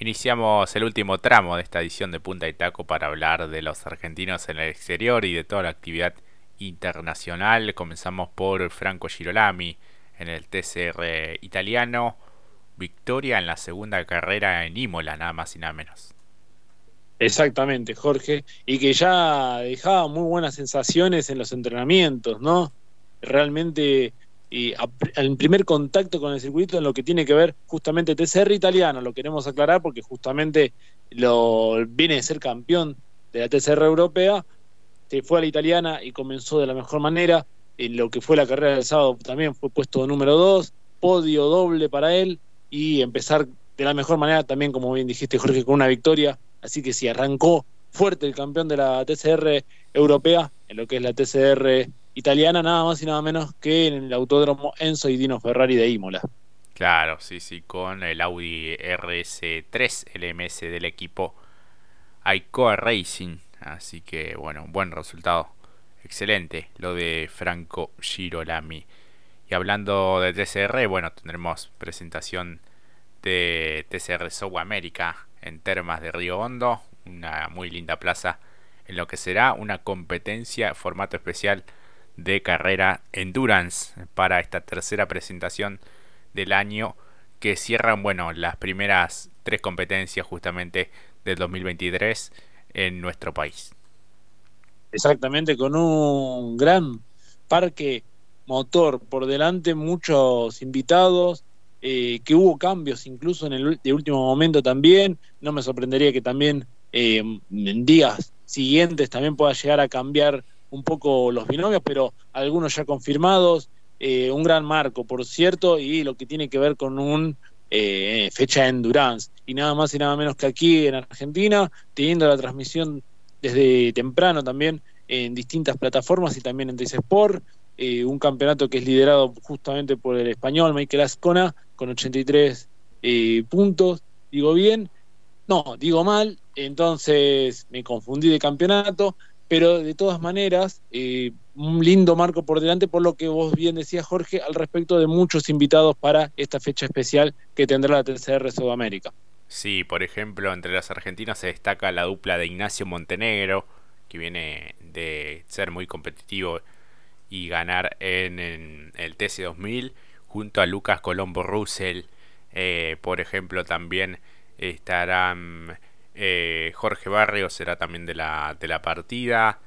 Iniciamos el último tramo de esta edición de Punta y Taco para hablar de los argentinos en el exterior y de toda la actividad internacional. Comenzamos por Franco Girolami en el TCR italiano. Victoria en la segunda carrera en Imola, nada más y nada menos. Exactamente, Jorge. Y que ya dejaba muy buenas sensaciones en los entrenamientos, ¿no? Realmente y el primer contacto con el circuito en lo que tiene que ver justamente TCR italiano, lo queremos aclarar porque justamente lo viene de ser campeón de la TCR europea, se fue a la italiana y comenzó de la mejor manera, en lo que fue la carrera del sábado también fue puesto número 2, podio doble para él y empezar de la mejor manera también, como bien dijiste Jorge, con una victoria, así que si arrancó fuerte el campeón de la TCR europea, en lo que es la TCR italiana, nada más y nada menos que en el autódromo Enzo y Dino Ferrari de Imola. Claro, sí, sí, con el Audi RS3 LMS del equipo Icoa Racing. Así que, bueno, buen resultado. Excelente lo de Franco Girolami. Y hablando de TCR, bueno, tendremos presentación de TCR South America en Termas de Río Hondo. Una muy linda plaza en lo que será una competencia formato especial de carrera Endurance para esta tercera presentación del año que cierran bueno las primeras tres competencias justamente del 2023 en nuestro país. Exactamente, con un gran parque motor por delante, muchos invitados, eh, que hubo cambios incluso en el último momento también. No me sorprendería que también eh, en días siguientes también pueda llegar a cambiar un poco los binomios, pero algunos ya confirmados, eh, un gran marco, por cierto, y lo que tiene que ver con un eh, fecha de endurance. Y nada más y nada menos que aquí en Argentina, teniendo la transmisión desde temprano también en distintas plataformas y también en TC Sport, eh, un campeonato que es liderado justamente por el español Michael Ascona con 83 puntos, digo bien, no, digo mal, entonces me confundí de campeonato, pero de todas maneras, eh, un lindo marco por delante, por lo que vos bien decías, Jorge, al respecto de muchos invitados para esta fecha especial que tendrá la TCR Sudamérica. Sí, por ejemplo, entre las argentinas se destaca la dupla de Ignacio Montenegro, que viene de ser muy competitivo y ganar en, el TC2000, junto a Lucas Colombo Russell. Eh, por ejemplo, también estarán eh, Jorge Barrio será también de la, de la partida.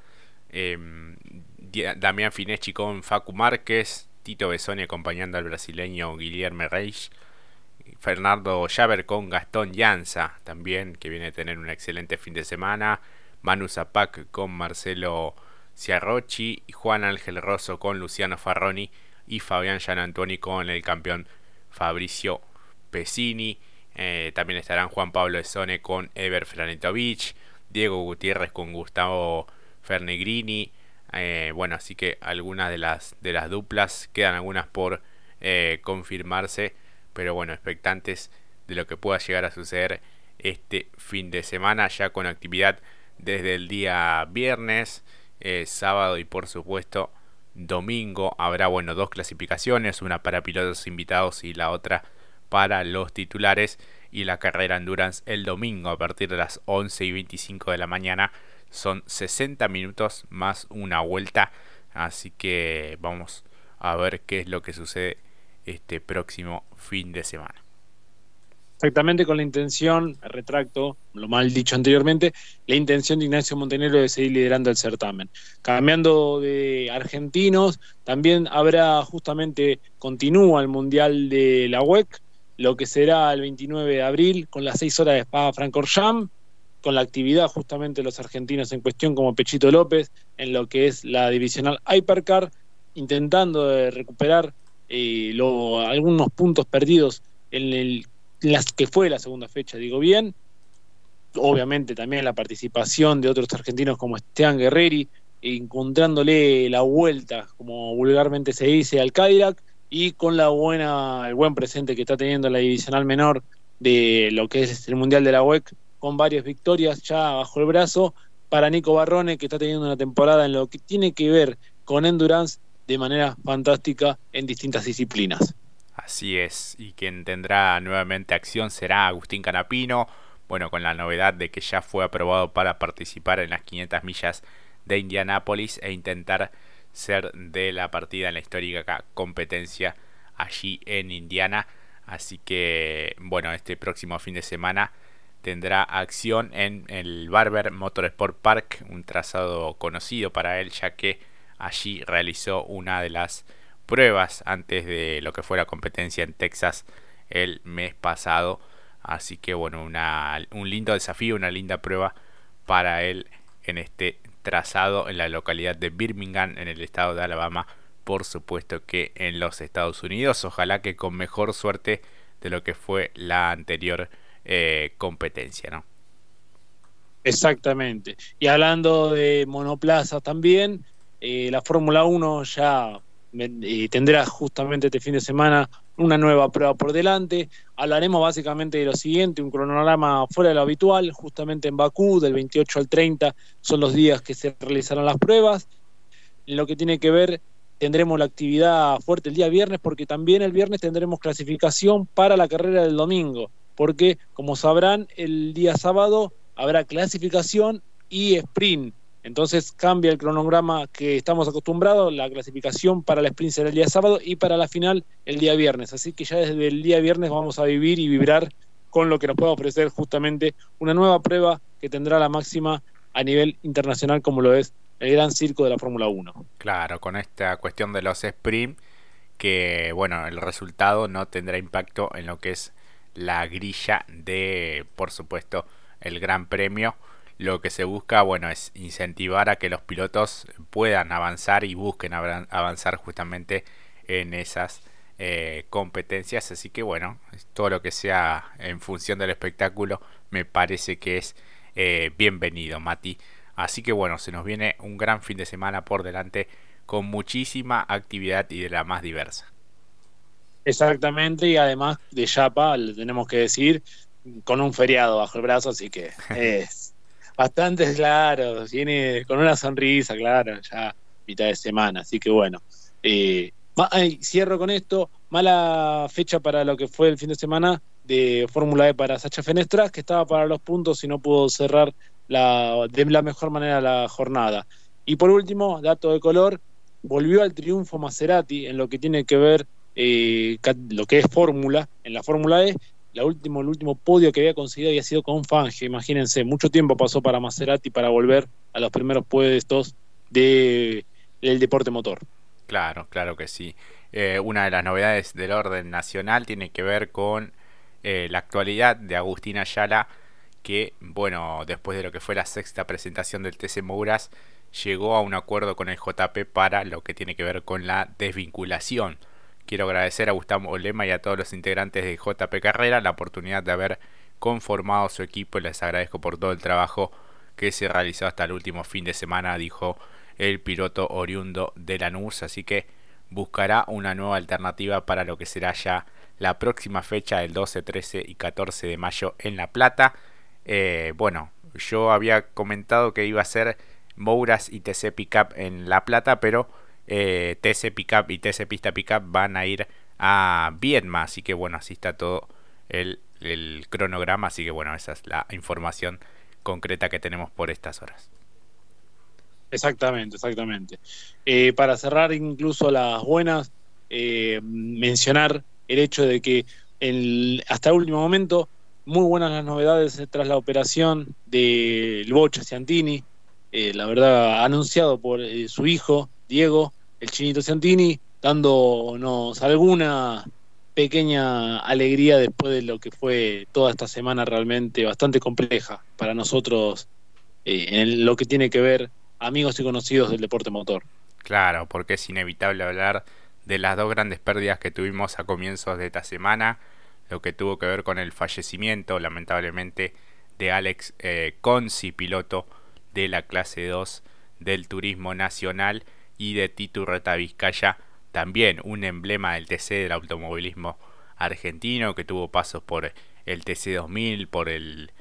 Em, Damián Fineschi con Facu Márquez. Tito Besoni acompañando al brasileño Guillermo Reis. Fernando Llaver con Gastón Llanza también, que viene a tener un excelente fin de semana. Manu Zapac con Marcelo Ciarrochi. Juan Ángel Rosso con Luciano Farroni. Y Fabián Gianantoni con el campeón Fabricio Pesini. Eh, también estarán Juan Pablo Esone con Ever Franetovich, Diego Gutiérrez con Gustavo Fernegrini. Eh, bueno, así que algunas de las, de las duplas quedan algunas por eh, confirmarse, pero bueno, expectantes de lo que pueda llegar a suceder este fin de semana, ya con actividad desde el día viernes, sábado y por supuesto domingo. Habrá, bueno, dos clasificaciones, una para pilotos invitados y la otra para los titulares y la carrera Endurance el domingo a partir de las 11 y 25 de la mañana. Son 60 minutos más una vuelta. Así que vamos a ver qué es lo que sucede este próximo fin de semana. Exactamente con la intención, retracto lo mal dicho anteriormente, la intención de Ignacio Montenegro de seguir liderando el certamen. Cambiando de argentinos, también habrá justamente, continúa el Mundial de la WEC, lo que será el 29 de abril con las 6 horas de Spa Francorchamps, con la actividad justamente de los argentinos en cuestión como Pechito López en lo que es la divisional Hypercar, intentando recuperar eh, algunos puntos perdidos en, las que fue la segunda fecha, digo bien. Obviamente también la participación de otros argentinos como Esteban Guerreri, encontrándole la vuelta, como vulgarmente se dice, al Cadillac y con la buena, el buen presente que está teniendo la divisional menor de lo que es el Mundial de la UEC, con varias victorias ya bajo el brazo, para Nico Barrone, que está teniendo una temporada en lo que tiene que ver con endurance de manera fantástica en distintas disciplinas. Así es, y quien tendrá nuevamente acción será Agustín Canapino, bueno, con la novedad de que ya fue aprobado para participar en las 500 millas de Indianápolis e intentar ser de la partida en la histórica competencia allí en Indiana. Así que, bueno, este próximo fin de semana tendrá acción en el Barber Motorsport Park, un trazado conocido para él, ya que allí realizó una de las pruebas antes de lo que fue la competencia en Texas el mes pasado. Así que bueno, una, un lindo desafío, una linda prueba para él en este trazado en la localidad de Birmingham, en el estado de Alabama, por supuesto que en los Estados Unidos. Ojalá que con mejor suerte de lo que fue la anterior eh, competencia, ¿no? Exactamente. Y hablando de monoplaza también, eh, la Fórmula 1 ya tendrá justamente este fin de semana una nueva prueba por delante. Hablaremos básicamente de lo siguiente, un cronograma fuera de lo habitual, justamente en Bakú, del 28 al 30 son los días que se realizarán las pruebas. En lo que tiene que ver, tendremos la actividad fuerte el día viernes, porque también el viernes tendremos clasificación para la carrera del domingo, porque como sabrán, el día sábado habrá clasificación y sprint entonces cambia el cronograma que estamos acostumbrados, la clasificación para la sprint será el día sábado y para la final el día viernes. Así que ya desde el día viernes vamos a vivir y vibrar con lo que nos pueda ofrecer justamente una nueva prueba que tendrá la máxima a nivel internacional como lo es el gran circo de la Fórmula 1. Claro, con esta cuestión de los sprint, que bueno, el resultado no tendrá impacto en lo que es la grilla de, por supuesto, el Gran Premio lo que se busca, bueno, es incentivar a que los pilotos puedan avanzar y busquen avanzar justamente en esas eh, competencias. Así que bueno, todo lo que sea en función del espectáculo me parece que es eh, bienvenido, Mati. Así que bueno, se nos viene un gran fin de semana por delante con muchísima actividad y de la más diversa. Exactamente, y además de Chapa, le tenemos que decir, con un feriado bajo el brazo, así que es bastante claro, viene con una sonrisa, claro, ya mitad de semana, así que bueno. Eh, cierro con esto, mala fecha para lo que fue el fin de semana de Fórmula E para Sacha Fenestras, que estaba para los puntos y no pudo cerrar la, de la mejor manera la jornada. Y por último, dato de color, volvió al triunfo Maserati en lo que tiene que ver eh, lo que es Fórmula, en la Fórmula E, último, el último podio que había conseguido había sido con Fange, imagínense, mucho tiempo pasó para Maserati para volver a los primeros puestos de, del deporte motor. Claro, claro que sí. Eh, una de las novedades del orden nacional tiene que ver con eh, la actualidad de Agustín Ayala, que, bueno, después de lo que fue la sexta presentación del TC Mouras, llegó a un acuerdo con el JP para lo que tiene que ver con la desvinculación Quiero agradecer a Gustavo Olema y a todos los integrantes de JP Carrera la oportunidad de haber conformado su equipo y les agradezco por todo el trabajo que se realizó hasta el último fin de semana, dijo el piloto oriundo de Lanús, así que buscará una nueva alternativa para lo que será ya la próxima fecha del 12, 13 y 14 de mayo en La Plata. Eh, bueno, yo había comentado que iba a ser Mouras y TC Pickup en La Plata, pero eh, TC Pickup y TC Pista Pickup van a ir a Viedma. Así que bueno, así está todo el, cronograma. Así que bueno, esa es la información concreta que tenemos por estas horas. Exactamente, exactamente. Eh, para cerrar incluso las buenas, eh, mencionar el hecho de que hasta el último momento, muy buenas las novedades tras la operación del Bocha Ciantini, la verdad anunciado por su hijo, Diego, el Chinito Santini, dándonos alguna pequeña alegría después de lo que fue toda esta semana realmente bastante compleja para nosotros eh, en lo que tiene que ver amigos y conocidos del deporte motor. Claro, porque es inevitable hablar de las dos grandes pérdidas que tuvimos a comienzos de esta semana, lo que tuvo que ver con el fallecimiento, lamentablemente, de Alex eh, Conci, piloto de la clase 2 del Turismo Nacional, y de Tito Reta Vizcaya, también un emblema del TC del automovilismo argentino que tuvo pasos por el TC 2000, por el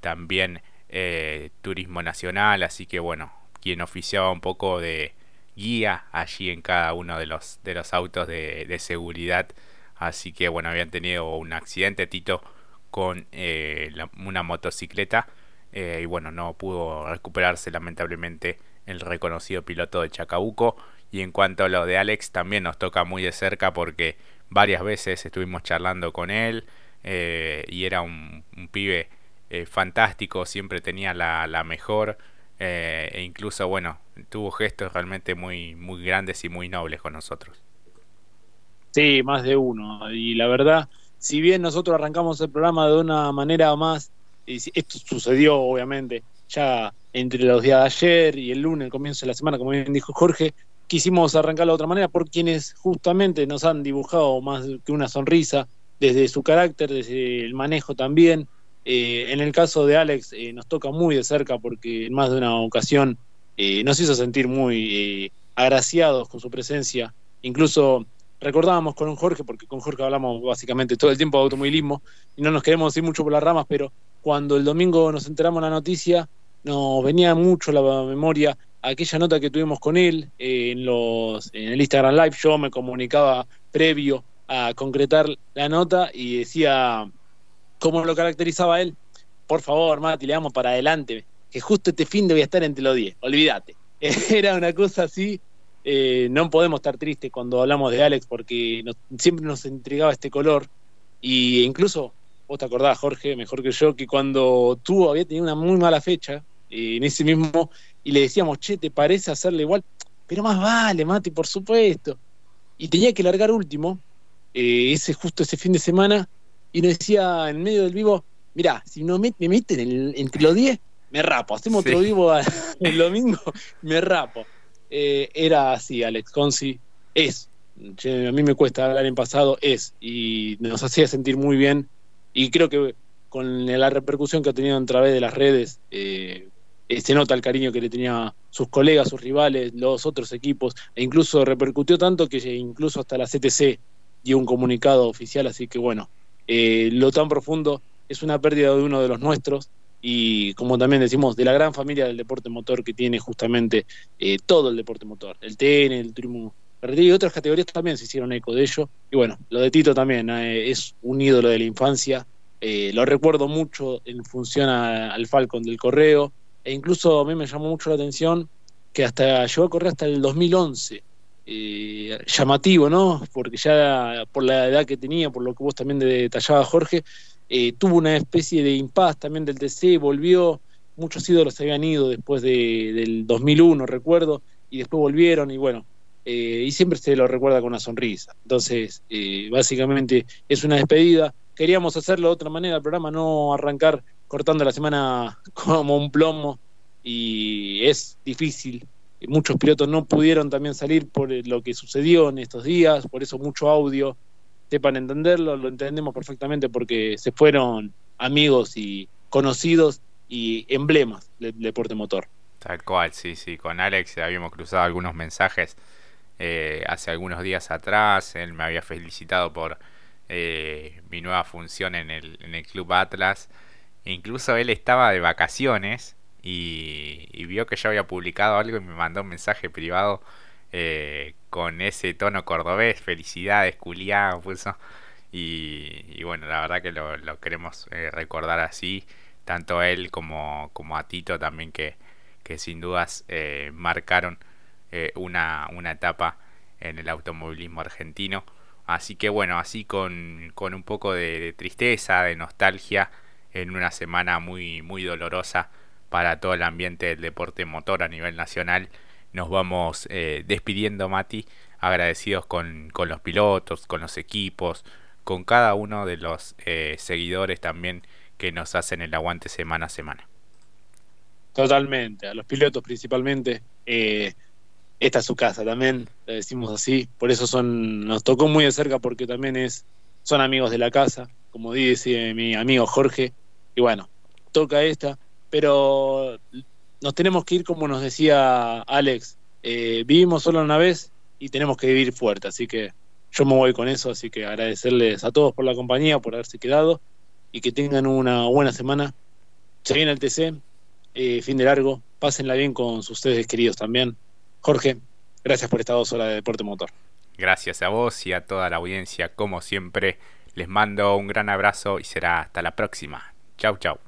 también eh, Turismo Nacional, así que bueno, quien oficiaba un poco de guía allí en cada uno de los, de los autos de, de seguridad, Así que bueno, habían tenido un accidente Tito con eh, una motocicleta eh, y bueno, no pudo recuperarse lamentablemente el reconocido piloto de Chacabuco. Y en cuanto a lo de Alex, también nos toca muy de cerca porque varias veces estuvimos charlando con él eh, y era un, pibe fantástico, siempre tenía la, la mejor e incluso, bueno, tuvo gestos realmente muy, muy grandes y muy nobles con nosotros. Sí, más de uno. Y la verdad, si bien nosotros arrancamos el programa de una manera más, esto sucedió obviamente ya entre los días de ayer y el lunes, el comienzo de la semana, como bien dijo Jorge, quisimos arrancarlo de otra manera por quienes justamente nos han dibujado más que una sonrisa, desde su carácter, desde el manejo también. Eh, en el caso de Alex eh, nos toca muy de cerca porque en más de una ocasión eh, nos hizo sentir muy agraciados con su presencia. Incluso recordábamos con Jorge, porque con Jorge hablamos básicamente todo el tiempo de automovilismo y no nos queremos ir mucho por las ramas, pero cuando el domingo nos enteramos la noticia, nos venía mucho la memoria aquella nota que tuvimos con él eh, en, los, en el Instagram Live. Yo me comunicaba previo a concretar la nota y decía cómo lo caracterizaba él. Por favor, Mati, le damos para adelante, que justo este fin de estar entre los 10, olvídate. Era una cosa así eh, no podemos estar tristes cuando hablamos de Alex porque siempre nos intrigaba este color. Y incluso, vos te acordás, Jorge, mejor que yo, que cuando tú había tenido una muy mala fecha eh, en ese mismo, y le decíamos, che, ¿te parece hacerle igual? Pero más vale, Mati, por supuesto. Y tenía que largar último, eh, ese justo ese fin de semana, y nos decía en medio del vivo, mirá, si no me, meten entre los 10, me rapo. Hacemos otro vivo el domingo, me rapo. Eh, era así, Alex Consi es. A mí me cuesta hablar en pasado, es. Y nos hacía sentir muy bien. Y creo que con la repercusión que ha tenido a través de las redes, eh, eh, se nota el cariño que le tenía sus colegas, sus rivales, los otros equipos, e incluso repercutió tanto que incluso hasta la CTC dio un comunicado oficial, así que bueno, lo tan profundo es una pérdida de uno de los nuestros, y como también decimos, de la gran familia del deporte motor que tiene justamente eh, todo el deporte motor, el TN, el turismo y otras categorías también se hicieron eco de ello. Y bueno, lo de Tito también eh, es un ídolo de la infancia, eh, lo recuerdo mucho en función al Falcon del Correo, e incluso a mí me llamó mucho la atención que hasta llegó a correr hasta el 2011. llamativo, ¿no? Porque ya por la edad que tenía, por lo que vos también detallabas, Jorge, eh, tuvo una especie de impas también del TC, volvió, muchos ídolos se habían ido después de, del 2001, recuerdo, y después volvieron y bueno, eh, y siempre se lo recuerda con una sonrisa. Entonces, eh, básicamente es una despedida. Queríamos hacerlo de otra manera, el programa no arrancar cortando la semana como un plomo y es difícil. Muchos pilotos no pudieron también salir por lo que sucedió en estos días, por eso mucho audio, sepan entenderlo, lo entendemos perfectamente porque se fueron amigos y conocidos y emblemas del deporte motor. Tal cual, sí, sí. Con Alex habíamos cruzado algunos mensajes eh, hace algunos días atrás. Él me había felicitado por eh, mi nueva función en el, en el Club Atlas. E incluso él estaba de vacaciones y, vio que yo había publicado algo y me mandó un mensaje privado eh, con ese tono cordobés, felicidades, culiá, pulso. Y, bueno, la verdad que lo, queremos eh, recordar así, tanto él como, como a Tito también, que, que sin dudas eh, marcaron una, una etapa en el automovilismo argentino. Así que bueno, así con, con un poco de, tristeza, de nostalgia, en una semana muy, muy dolorosa para todo el ambiente del deporte motor a nivel nacional nos vamos eh, despidiendo, Mati, agradecidos con, los pilotos, con los equipos, con cada uno de los eh, seguidores también que nos hacen el aguante semana a semana. Totalmente, a los pilotos principalmente. Eh, esta es su casa también, le decimos así, por eso son, nos tocó muy de cerca porque también es, son amigos de la casa, como dice mi amigo Jorge, y bueno, toca esta, pero nos tenemos que ir como nos decía Alex, eh, vivimos solo una vez y tenemos que vivir fuerte, así que yo me voy con eso, así que agradecerles a todos por la compañía, por haberse quedado y que tengan una buena semana. Se viene el TC, eh, fin de largo, pásenla bien con sus ustedes queridos también. Jorge, gracias por estas dos horas de Deporte Motor. Gracias a vos y a toda la audiencia, como siempre. Les mando un gran abrazo y será hasta la próxima. Chau, chau.